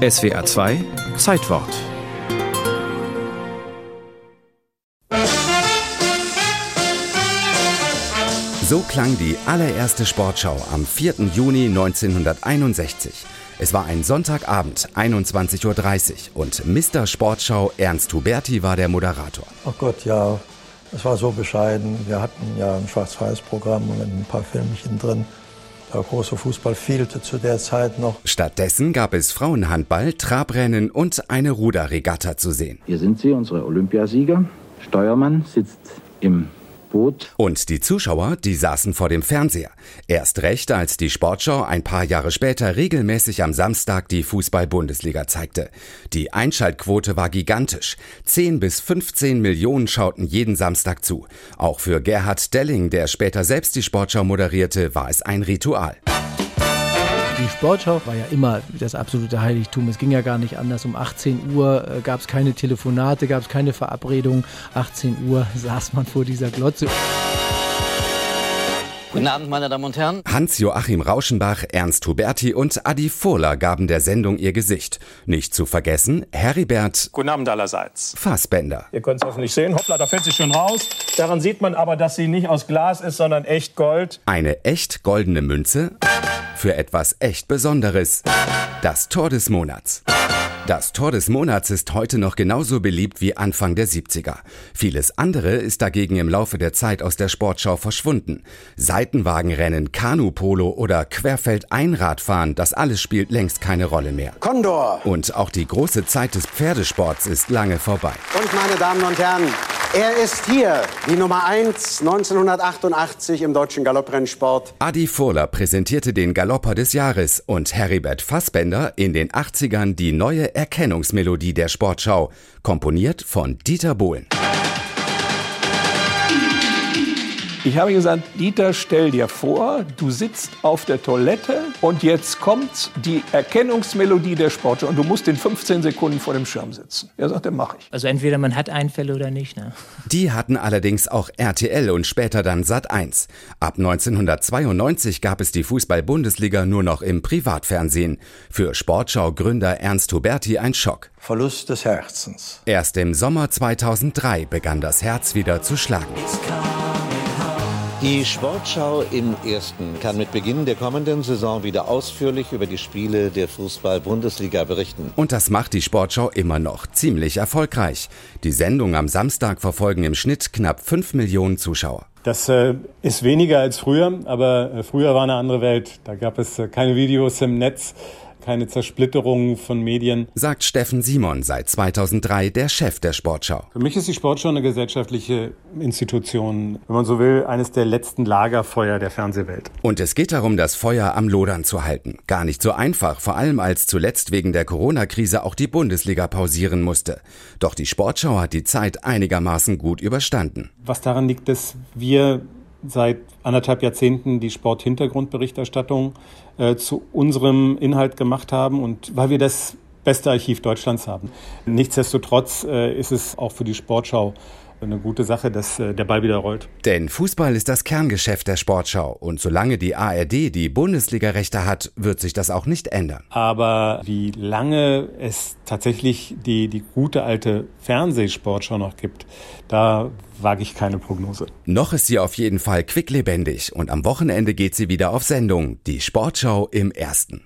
SWA 2 Zeitwort So klang die allererste Sportschau am 4. Juni 1961. Es war ein Sonntagabend, 21.30 Uhr und Mr. Sportschau Ernst Huberti war der Moderator. Ach Gott, ja, es war so bescheiden. Wir hatten ja ein Schwarz-Weiß-Programm und ein paar Filmchen drin. Der große Fußball fehlte zu der Zeit noch. Stattdessen gab es Frauenhandball, Trabrennen und eine Ruderregatta zu sehen. Hier sind sie, unsere Olympiasieger. Steuermann sitzt im Boot. Und die Zuschauer, die saßen vor dem Fernseher. Erst recht, als die Sportschau ein paar Jahre später regelmäßig am Samstag die Fußball-Bundesliga zeigte. Die Einschaltquote war gigantisch. 10 bis 15 Millionen schauten jeden Samstag zu. Auch für Gerhard Delling, der später selbst die Sportschau moderierte, war es ein Ritual. Die Sportschau war ja immer das absolute Heiligtum. Es ging ja gar nicht anders. Um 18 Uhr äh, gab es keine Telefonate, gab es keine Verabredung. 18 Uhr saß man vor dieser Glotze. Guten Abend, meine Damen und Herren. Hans-Joachim Rauschenbach, Ernst Huberti und Adi Furler gaben der Sendung ihr Gesicht. Nicht zu vergessen, Heribert Guten Abend allerseits. Fassbender. Ihr könnt es hoffentlich sehen. Hoppla, da fällt sie schon raus. Daran sieht man aber, dass sie nicht aus Glas ist, sondern echt Gold. Eine echt goldene Münze für etwas echt Besonderes. Das Tor des Monats. Das Tor des Monats ist heute noch genauso beliebt wie Anfang der 70er. Vieles andere ist dagegen im Laufe der Zeit aus der Sportschau verschwunden. Seitenwagenrennen, Kanupolo oder Querfeld-Einradfahren, das alles spielt längst keine Rolle mehr. Condor. Und auch die große Zeit des Pferdesports ist lange vorbei. Und meine Damen und Herren, er ist hier, die Nummer 1 1988 im deutschen Galopprennsport. Adi Furler präsentierte den Galopper des Jahres und Heribert Fassbender in den 80ern die neue Erkennungsmelodie der Sportschau, komponiert von Dieter Bohlen. Ich habe gesagt, Dieter, stell dir vor, du sitzt auf der Toilette und jetzt kommt die Erkennungsmelodie der Sportschau und du musst in 15 Sekunden vor dem Schirm sitzen. Er sagt, mache ich. Also entweder man hat Einfälle oder nicht. Ne? Die hatten allerdings auch RTL und später dann Sat1. Ab 1992 gab es die Fußball-Bundesliga nur noch im Privatfernsehen. Für Sportschau-Gründer Ernst Huberti ein Schock. Verlust des Herzens. Erst im Sommer 2003 begann das Herz wieder zu schlagen. Die Sportschau im Ersten kann mit Beginn der kommenden Saison wieder ausführlich über die Spiele der Fußball-Bundesliga berichten. Und das macht die Sportschau immer noch ziemlich erfolgreich. Die Sendung am Samstag verfolgen im Schnitt knapp 5 Millionen Zuschauer. Das äh, ist weniger als früher, aber äh, früher war eine andere Welt. Da gab es äh, keine Videos im Netz keine Zersplitterung von Medien. Sagt Steffen Simon, seit 2003 der Chef der Sportschau. Für mich ist die Sportschau eine gesellschaftliche Institution, wenn man so will, eines der letzten Lagerfeuer der Fernsehwelt. Und es geht darum, das Feuer am Lodern zu halten. Gar nicht so einfach, vor allem als zuletzt wegen der Corona-Krise auch die Bundesliga pausieren musste. Doch die Sportschau hat die Zeit einigermaßen gut überstanden. Was daran liegt, dass wir seit anderthalb Jahrzehnten die Sporthintergrundberichterstattung äh, zu unserem Inhalt gemacht haben und weil wir das beste Archiv Deutschlands haben. Nichtsdestotrotz äh, ist es auch für die Sportschau eine gute Sache, dass äh, der Ball wieder rollt. Denn Fußball ist das Kerngeschäft der Sportschau und solange die ARD die Bundesliga-Rechte hat, wird sich das auch nicht ändern. Aber wie lange es tatsächlich die, die gute alte Fernsehsportschau noch gibt, da wage ich keine Prognose. Noch ist sie auf jeden Fall quicklebendig und am Wochenende geht sie wieder auf Sendung, die Sportschau im Ersten.